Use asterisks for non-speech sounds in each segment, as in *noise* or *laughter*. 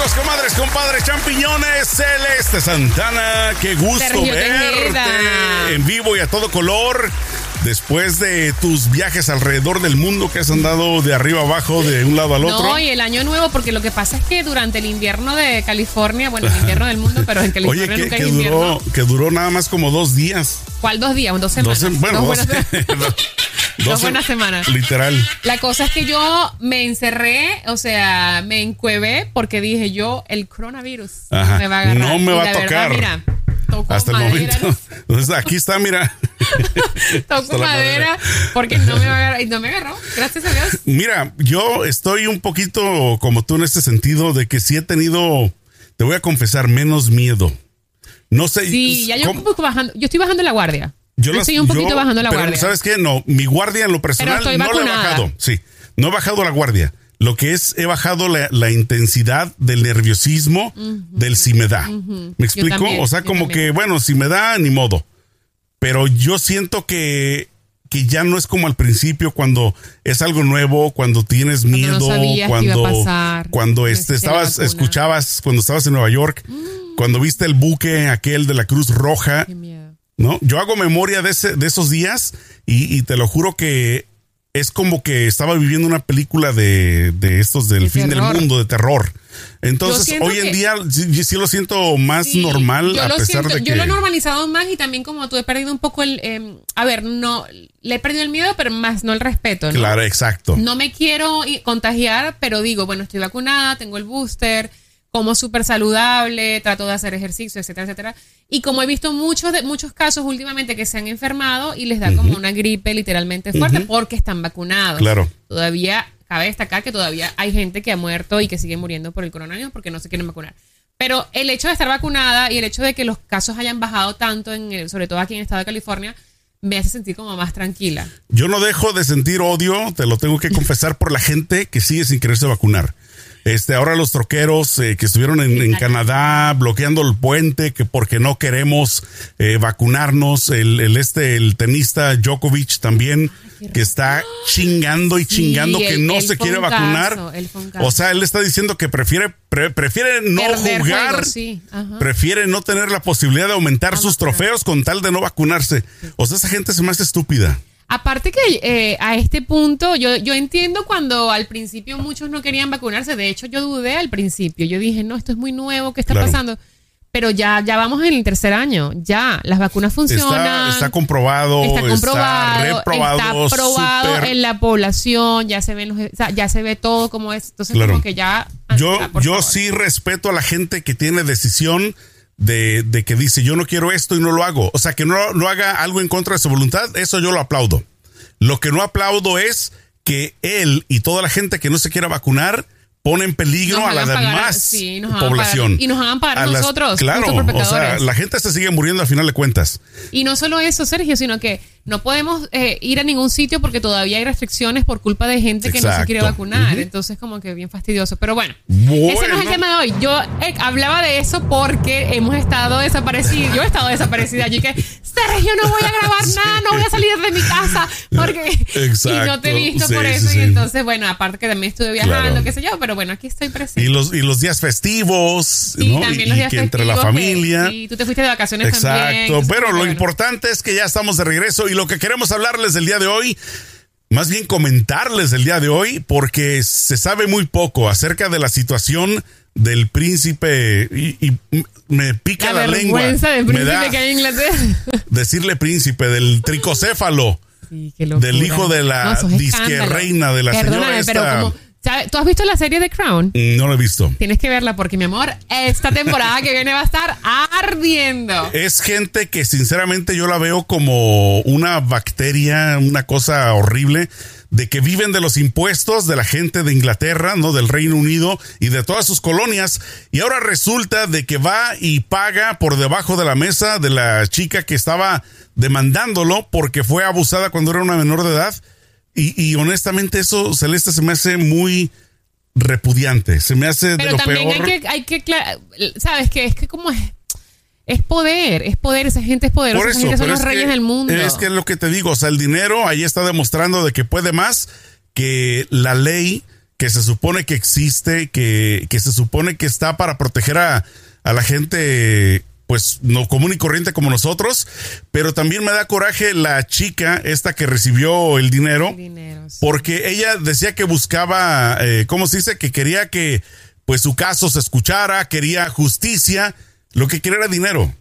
amigos, comadres, compadres, champiñones, Celeste Santana, qué gusto Sergio verte Tejeda. en vivo y a todo color. Después de tus viajes alrededor del mundo que has andado de arriba abajo, de un lado al otro. No, y el año nuevo, porque lo que pasa es que durante el invierno de California, bueno, el invierno del mundo, *laughs* pero en California Oye, que, nunca que hay invierno. duró, que duró nada más como dos días. ¿Cuál dos días? Dos semanas. Dos, bueno, Dos *laughs* dos, *laughs* dos- buenas semanas. Literal. La cosa es que yo me encerré, o sea, me encuevé porque dije yo, el coronavirus me va a agarrar. no me Y va a la verdad, tocar. mira, toco Hasta el madera, momento. Entonces, aquí está, mira. *laughs* Toco madera porque no me va a agarrar. Y no me agarró, gracias a Dios. Mira, yo estoy un poquito como tú en este sentido de que sí he tenido, te voy a confesar, menos miedo. No sé. Sí, ya yo, bajando, yo estoy bajando la guardia. Yo, las- estoy un poquito yo- bajando la pero guardia. ¿Sabes qué? No, mi guardia en lo personal no la he bajado. Sí, no he bajado la guardia. Lo que es, he bajado la, la intensidad del nerviosismo del si me da. ¿Me explico? también, o sea, como también. que, bueno, si me da, ni modo. Pero yo siento que, que ya no es como al principio cuando es algo nuevo, cuando tienes miedo, sabías cuando, iba a pasar, cuando este, estabas. Mm. escuchabas, cuando estabas en Nueva York, cuando viste el buque aquel de la Cruz Roja, Qué miedo. ¿No? Yo hago memoria de, ese, de esos días y, y te lo juro que es como que estaba viviendo una película de, de estos del De fin terror. del mundo, de terror. Entonces, hoy en que- día sí, sí lo siento más Sí, normal a pesar siento, de que... Yo lo he normalizado más y también como tú he perdido un poco el... eh, a ver, no, le he perdido el miedo, pero más no el respeto, ¿no? Claro, exacto. No me quiero contagiar, pero digo, bueno, estoy vacunada, tengo el booster, como súper saludable, trato de hacer ejercicio, etcétera, etcétera. Y como he visto muchos de, muchos casos últimamente que se han enfermado y les da como una gripe literalmente fuerte porque están vacunados. Claro. Todavía cabe destacar que todavía hay gente que ha muerto y que sigue muriendo por el coronavirus porque no se quieren vacunar. Pero el hecho de estar vacunada y el hecho de que los casos hayan bajado tanto, en el- sobre todo aquí en el estado de California, me hace sentir como más tranquila. Yo no dejo de sentir odio, te lo tengo que confesar, por la gente que sigue sin quererse vacunar. Este, ahora los troqueros eh, que estuvieron en, en Canadá bloqueando el puente, que porque no queremos eh, vacunarnos, el, el este, el tenista Djokovic también, que está chingando y Sí, chingando que no se quiere un vacunar. O sea, él está diciendo que prefiere, pre- prefiere no Perder jugar, sí, prefiere no tener la posibilidad de aumentar sus trofeos con tal de no vacunarse. O sea, esa gente se me hace estúpida. Aparte que eh, a este punto, yo, yo entiendo cuando al principio muchos no querían vacunarse. De hecho, yo dudé al principio. Yo dije, no, esto es muy nuevo, ¿qué está Claro. pasando? Pero ya, ya vamos en el tercer año. Ya, las vacunas funcionan. Está, está comprobado, Está comprobado, está reprobado, está probado en la población, ya se ven los, ya se ve todo como es. Entonces, Claro. como que ya. Yo, ah, yo favor. sí respeto a la gente que tiene decisión de, de que dice yo no quiero esto y no lo hago. O sea, que no lo haga algo en contra de su voluntad, eso yo lo aplaudo. Lo que no aplaudo es que él y toda la gente que no se quiera vacunar pone en peligro a la pagar- demás sí, población. pagar- y nos pagar A las- nosotros, Claro, o sea, la gente se sigue muriendo al final de cuentas. Y no solo eso, Sergio, sino que no podemos eh, ir a ningún sitio porque todavía hay restricciones por culpa de gente que no se quiere Exacto. vacunar. Ujú. Entonces, como que bien fastidioso. Pero bueno, Bueno. ese no es el tema de hoy. Yo eh, hablaba de eso porque hemos estado desaparecidos. Yo he estado desaparecida allí que, Sergio, no voy a grabar *laughs* nada, no voy a salir de mi casa porque... Exacto. Y no te he visto Sí, por eso. sí. Y entonces, bueno, aparte que también estuve viajando, Claro. qué sé yo, pero bueno, aquí estoy presente. Y los, y los días festivos, ¿no? también y los y días que entre la festivos familia. sí, tú te fuiste de vacaciones también. Exacto, pero lo bueno. importante es que ya estamos de regreso y lo que queremos hablarles del día de hoy, más bien comentarles del día de hoy, porque se sabe muy poco acerca de la situación del príncipe y, y me pica La la, lengua. vergüenza del Me príncipe que hay en Inglaterra. *laughs* decirle príncipe del tricocéfalo. Sí. Del hijo de la es disque reina de la Perdóname, señora pero esta-. ¿Tú has visto la serie de Crown? No lo he visto. Tienes que verla porque, mi amor, esta temporada que viene va a estar ardiendo. Es gente que sinceramente yo la veo como una bacteria, una cosa horrible, de que viven de los impuestos de la gente de Inglaterra, ¿no? Del Reino Unido y de todas sus colonias. Y ahora resulta de que va y paga por debajo de la mesa de la chica que estaba demandándolo porque fue abusada cuando era una menor de edad. Y, y honestamente eso, Celeste, se me hace muy repudiante. Se me hace de Pero lo también peor. hay que, hay que, ¿sabes qué? Es que como es, es poder, es poder, esa gente es poderosa, Por esa eso, gente son los es reyes que- del mundo. Es que es lo que te digo, o sea, el dinero ahí está demostrando de que puede más que la ley que se supone que existe, que, que se supone que está para proteger a, a la gente pues no común y corriente como nosotros, pero también me da coraje la chica esta que recibió el dinero, porque ella decía que buscaba, eh, ¿cómo se dice? Que quería que pues su caso se escuchara, quería justicia, lo que quería era dinero.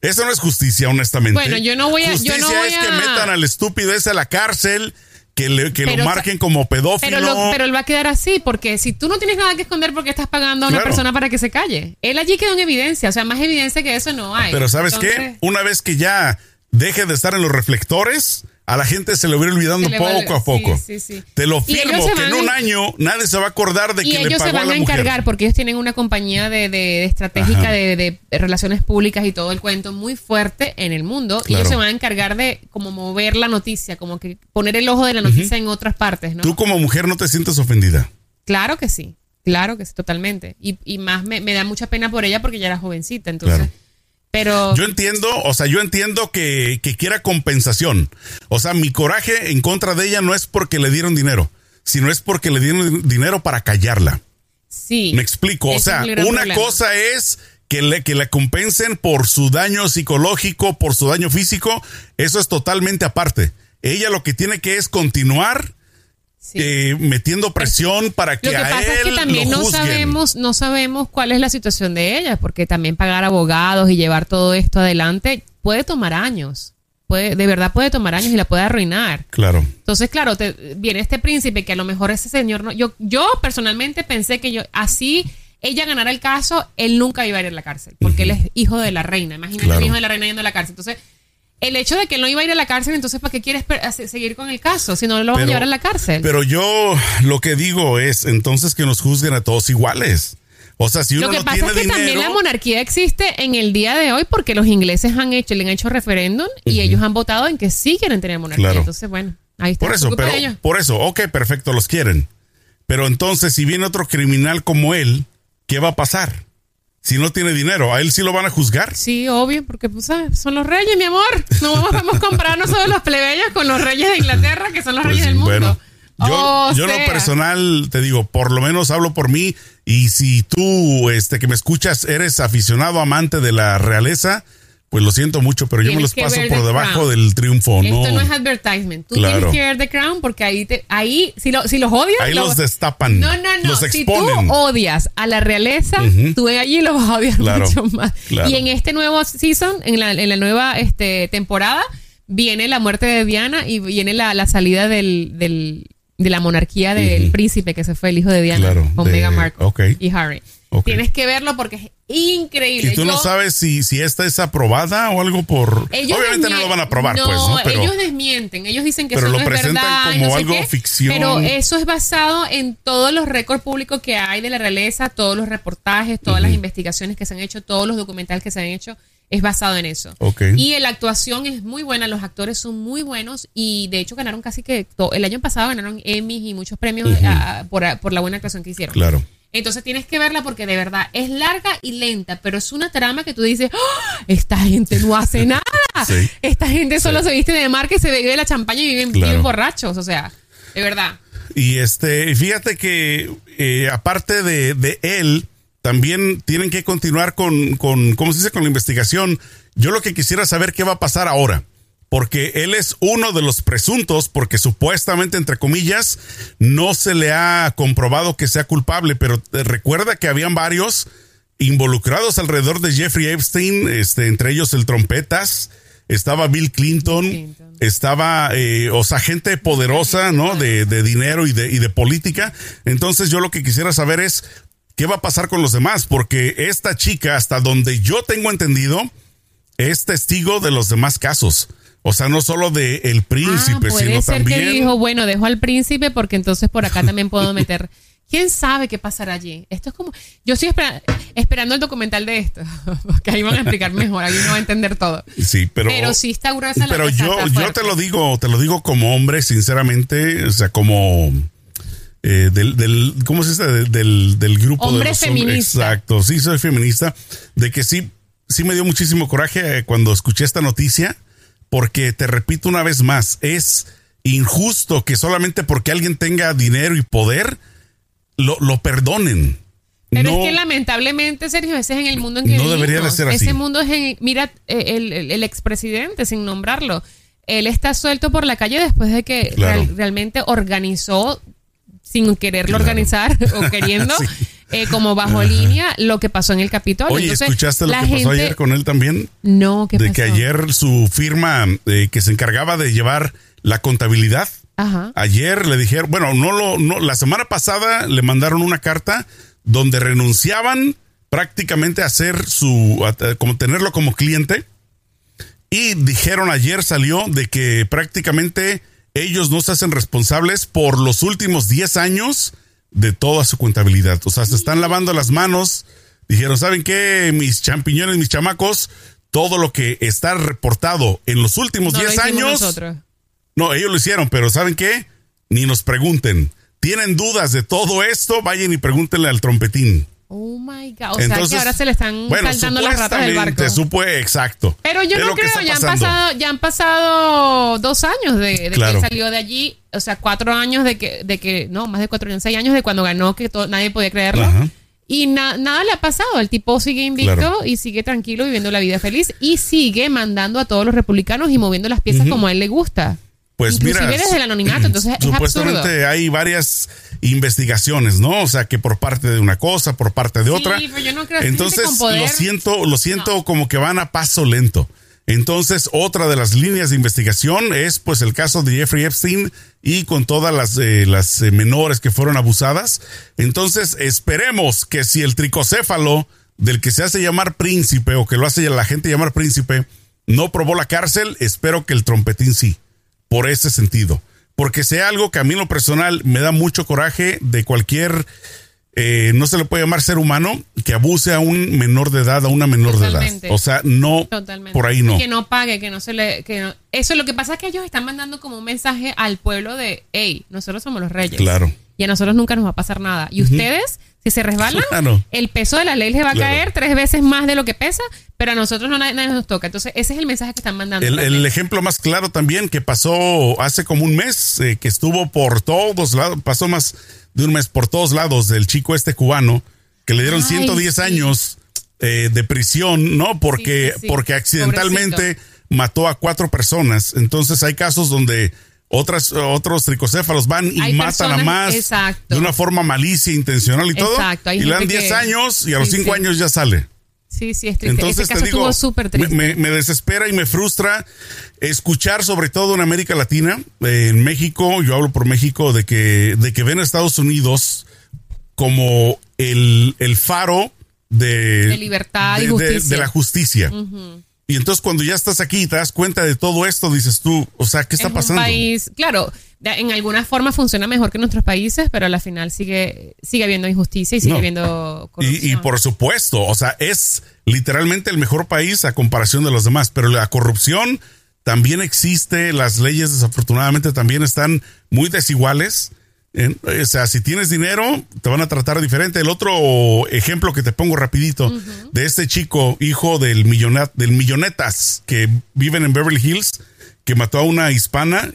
Eso no es justicia, honestamente. Bueno, yo no voy a... Justicia yo no voy es a... que metan al estúpido ese a la cárcel, que, le, que lo marquen como pedófilo. Pero, lo, pero él va a quedar así, porque si tú no tienes nada que esconder porque estás pagando a una Claro. persona para que se calle. Él allí quedó en evidencia, o sea, más evidencia que eso no hay. Pero ¿sabes qué? Una vez que ya deje de estar en los reflectores, a la gente se le va a ir olvidando Se va- poco a poco. sí, sí, sí. Te lo Y ellos firmo se que en van un a- año nadie se va a acordar de Y que le ellos se pagó a van la a mujer. encargar, porque ellos tienen una compañía de, de- de estratégica de, de relaciones públicas y todo el cuento muy fuerte en el mundo. Y ellos se van a encargar de como mover la noticia, como que poner el ojo de la noticia en otras partes, ¿no? Tú como mujer no te sientes ofendida. Claro que sí, claro que sí, totalmente. Y, y más me, me da mucha pena por ella porque ya era jovencita, entonces. Claro. Pero Yo entiendo, o sea, yo entiendo que, que quiera compensación. O sea, mi coraje en contra de ella no es porque le dieron dinero, sino es porque le dieron dinero para callarla. sí. Me explico. O sea, una problema. cosa es que le, que la compensen por su daño psicológico, por su daño físico. Eso es totalmente aparte. Ella lo que tiene que es continuar sí. eh, metiendo presión para que, Lo que a pasa es él que también no sabemos, no sabemos cuál es la situación de ella, porque también pagar abogados y llevar todo esto adelante puede tomar años. Puede, de verdad puede tomar años y la puede arruinar. Claro. Entonces, claro, te, viene este príncipe que a lo mejor ese señor no. Yo, yo personalmente pensé que yo, así ella ganara el caso, él nunca iba a ir a la cárcel, porque él es hijo de la reina. Imagínate Claro. el hijo de la reina yendo a la cárcel. Entonces, el hecho de que él no iba a ir a la cárcel, entonces, ¿para qué quieres seguir con el caso? Si no lo van a llevar a la cárcel. Pero yo lo que digo es entonces que nos juzguen a todos iguales. O sea, si uno Lo que no pasa tiene es que dinero, también la monarquía existe en el día de hoy porque los ingleses han hecho, le han hecho referéndum y ellos han votado en que sí quieren tener monarquía. Claro. Entonces, bueno, ahí está. por eso, pero ellos. por eso, ok, perfecto, los quieren. Pero entonces, si viene otro criminal como él, ¿qué va a pasar? Si no tiene dinero, ¿a él sí lo van a juzgar? Sí, obvio, porque pues, ¿sabes? son los reyes, mi amor. No vamos, vamos a compararnos todos los plebeyos con los reyes de Inglaterra, que son los Pues reyes sí, del mundo. bueno, yo, yo lo personal te digo, por lo menos hablo por mí y si tú, este, que me escuchas, eres aficionado, amante de la realeza, pues lo siento mucho, pero yo me los paso por debajo Crown. del triunfo, ¿no? Esto no es advertisement. Tú Claro. tienes que ver The Crown porque ahí, te, ahí si, lo, si los odias... Ahí lo- los destapan. No, no, no. Los si tú exponen. odias a la realeza, Ujú. tú allí lo vas a odiar Claro, mucho más. claro. Y en este nuevo season, en la, en la nueva este, temporada, viene la muerte de Diana y viene la, la salida del, del- de la monarquía del príncipe que se fue, el hijo de Diana, Claro, con de- Meghan Markle y Harry. Tienes que verlo porque es increíble. ¿Y tú no sabes si, si esta es aprobada o algo por... ellos Obviamente no lo van a aprobar, no, pues, ¿no? Pero, ellos desmienten. Ellos dicen que pero eso lo no es presentan verdad. y como no sé algo qué, ficción. Pero eso es basado en todos los récords públicos que hay de la realeza, todos los reportajes, todas las investigaciones que se han hecho, todos los documentales que se han hecho. Es basado en eso. Ok. Y la actuación es muy buena, los actores son muy buenos y de hecho ganaron casi que el año pasado ganaron Emmys y muchos premios a- por, por la buena actuación que hicieron. claro. Entonces tienes que verla porque de verdad es larga y lenta, pero es una trama que tú dices, ¡Ah! esta gente no hace *laughs* nada. Sí. Esta gente solo se viste de marca y se bebe la champaña y viven, Claro. viven borrachos. O sea, de verdad. Y este, fíjate que eh, aparte de, de él, también tienen que continuar con, con, ¿cómo se dice? Con la investigación. Yo lo que quisiera saber qué va a pasar ahora. Porque él es uno de los presuntos, porque supuestamente, entre comillas, no se le ha comprobado que sea culpable, pero eh, recuerda que habían varios involucrados alrededor de Jeffrey Epstein, este, entre ellos el trompetas, estaba Bill Clinton, Clinton. estaba, eh, o sea, gente poderosa, ¿no? De, de dinero y de, y de política. Entonces yo lo que quisiera saber es qué va a pasar con los demás, porque esta chica, hasta donde yo tengo entendido, es testigo de los demás casos. O sea, no solo de el príncipe, ah, puede sino ser también. que dijo, bueno, dejo al príncipe porque entonces por acá también puedo meter. ¿Quién sabe qué pasará allí? Esto es como. Yo estoy espera- esperando el documental de esto, *laughs* porque ahí van a explicar mejor, ahí uno va a entender todo. Sí, pero. Pero sí está gruesa la Pero yo, yo te lo digo, te lo digo como hombre, sinceramente, o sea, como eh, del, del, ¿cómo se dice? Del, del, del grupo Hombre de los hombres. feminista. Exacto, sí, soy feminista, de que sí, sí me dio muchísimo coraje eh, cuando escuché esta noticia, porque te repito una vez más, es injusto que solamente porque alguien tenga dinero y poder, lo, lo perdonen. Pero No- es que lamentablemente, Sergio, ese es en el mundo en que No vivimos. debería de ser así. Ese mundo es en... Mira, eh, el, el, el expresidente, sin nombrarlo, él está suelto por la calle después de que Claro. real- realmente organizó, sin quererlo Claro. organizar *laughs* o queriendo, *laughs* Sí. Eh, como bajo línea, lo que pasó en el Capitolio. Oye, Entonces, ¿escuchaste lo la que pasó ayer con él también? No, ¿qué de pasó? que ayer su firma eh, que se encargaba de llevar la contabilidad, Ajá. ayer le dijeron, bueno, no lo, no, la semana pasada le mandaron una carta donde renunciaban prácticamente a hacer su, a- como tenerlo como cliente. Y dijeron ayer salió de que prácticamente ellos no se hacen responsables por los últimos 10 años de toda su contabilidad. O sea, se están lavando las manos. Dijeron, ¿saben qué? Mis champiñones, mis chamacos, todo lo que está reportado en los últimos No lo 10 hicimos años. nosotros. No, ellos lo hicieron, pero ¿saben qué? Ni nos pregunten. ¿Tienen dudas de todo esto? Vayan y pregúntenle al trompetín. Oh my God. O sea que ahora se le están bueno, saltando las ratas del barco. supue- exacto. Pero yo no creo, ya han, pasado, ya han pasado dos años de, de Claro. que salió de allí, o sea, cuatro años de que, de que no, más de cuatro años, seis años de cuando ganó, que to- nadie podía creerlo. Ajá. Y na- nada le ha pasado, el tipo sigue invicto Claro. y sigue tranquilo viviendo la vida feliz y sigue mandando a todos los republicanos y moviendo las piezas como a él le gusta. Pues Inclusive mira, desde el anonimato, entonces es supuestamente absurdo. hay varias investigaciones, ¿no? O sea, que por parte de una cosa, por parte de otra. pero yo no creo que Entonces, gente con poder- lo siento, lo siento como que van a paso lento. Entonces, otra de las líneas de investigación es pues el caso de Jeffrey Epstein y con todas las, eh, las eh, menores que fueron abusadas. Entonces, esperemos que si el tricocéfalo del que se hace llamar príncipe o que lo hace la gente llamar príncipe no probó la cárcel, espero que el trompetín sí por ese sentido. Porque sea algo que a mí en lo personal me da mucho coraje de cualquier, eh, no se le puede llamar ser humano, que abuse a un menor de edad, a una menor de edad. O sea, no, Totalmente. por ahí no. Que no pague, que no se le. Que no- Eso lo que pasa es que ellos están mandando como un mensaje al pueblo de: hey, nosotros somos los reyes. Claro. Y a nosotros nunca nos va a pasar nada. Y ustedes, si se resbalan, *laughs* Claro. el peso de la ley les va a Claro. caer tres veces más de lo que pesa, pero a nosotros no nadie, nos toca. Entonces, ese es el mensaje que están mandando. El, ejemplo más claro también que pasó hace como un mes, eh, que estuvo por todos lados, pasó más de un mes por todos lados del chico este cubano, que le dieron Ay, 110 sí. años eh, de prisión, ¿no? Porque, Sí, sí, sí. porque accidentalmente Pobrecito. mató a cuatro personas. Entonces hay casos donde otras, otros tricocéfalos van y Hay matan a más exacto. de una forma malicia, intencional y todo. Exacto, y le dan gente 10 que- años y a los sí, 5 sí. años ya sale. Sí, sí, es triste. Entonces caso te digo, estuvo súper me, triste. me- me desespera y me frustra escuchar, sobre todo en América Latina, en México, yo hablo por México, de que, de que ven a Estados Unidos como el, el faro de, De libertad y de- justicia. de la justicia. Y entonces cuando ya estás aquí y te das cuenta de todo esto, dices tú, o sea, ¿qué está es pasando? un país, claro, en alguna forma funciona mejor que en nuestros países, pero a la final sigue, sigue habiendo injusticia y sigue No. habiendo corrupción. Y, y por supuesto, o sea, es literalmente el mejor país a comparación de los demás, pero la corrupción también existe, las leyes desafortunadamente también están muy desiguales. O sea, si tienes dinero, te van a tratar diferente. El otro ejemplo que te pongo rapidito, de este chico, hijo del, millonat, del millonetas, que viven en Beverly Hills, que mató a una hispana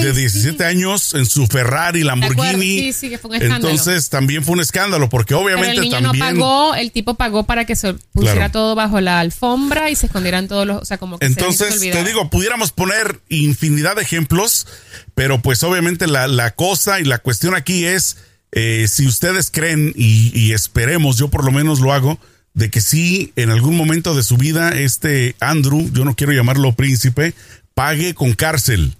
que de sí. 17 años en su Ferrari, Lamborghini. Sí, sí, que fue un escándalo. Entonces también fue un escándalo, porque Pero obviamente el niño también... no pagó, el tipo pagó para que se pusiera Claro. todo bajo la alfombra y se escondieran todos los, o sea, como que Entonces, te digo, pudiéramos poner infinidad de ejemplos, pero pues obviamente la, la cosa y la cuestión aquí es, eh, si ustedes creen y, y esperemos, yo por lo menos lo hago, de que sí, en algún momento de su vida, este Andrew, yo no quiero llamarlo príncipe, pague con cárcel.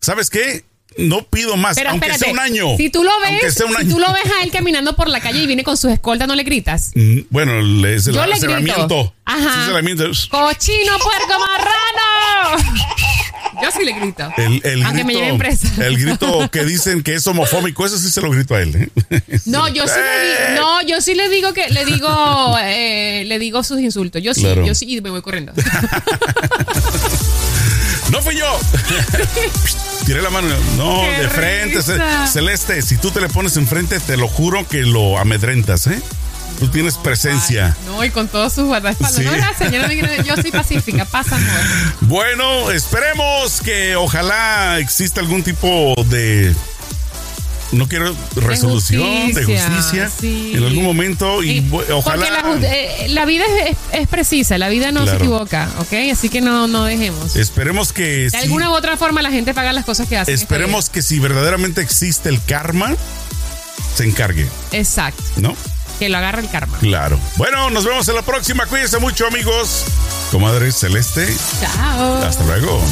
¿Sabes qué? No pido más, Pero aunque espérate, sea un año. Si tú lo Aunque ves, sea un si año. tú lo ves a él caminando por la calle y viene con sus escoltas, ¿no le gritas? Mm, Bueno, le- es el Yo aceramiento. Ajá. Sí, es. ¡Cochino, puerco, marrano! Yo sí le grito. El, el aunque me lleven presa. el grito que dicen que es homofóbico, eso sí se lo grito a él. ¿eh? *laughs* No, yo sí le di- no, yo sí le digo que le digo eh, le digo sus insultos. Yo sí, Claro. yo sí y me voy corriendo. *laughs* ¡No fui yo! *laughs* Tiré la mano. No, ¡Qué de frente. Risa! Celeste, si tú te le pones enfrente, te lo juro que lo amedrentas, ¿eh? Tú tienes presencia. Ay, no, y con todos sus guardaespaldas. Sí. No, gracias, yo, yo soy pacífica, pasa amor. Bueno, esperemos que ojalá exista algún tipo de no quiero resolución de justicia, justicia, sí. en algún momento y, Y- bu- ojalá Porque la, eh, la vida es, precisa, la vida no Claro. se equivoca, ¿ok? Así que no, no dejemos. esperemos que de alguna u otra forma la gente paga las cosas que hace. esperemos que si verdaderamente existe el karma se encargue. Exacto, ¿no? que lo agarre el karma. Claro. Bueno, nos vemos en la próxima. Cuídense mucho, amigos. Comadre Celeste. Chao. Hasta luego.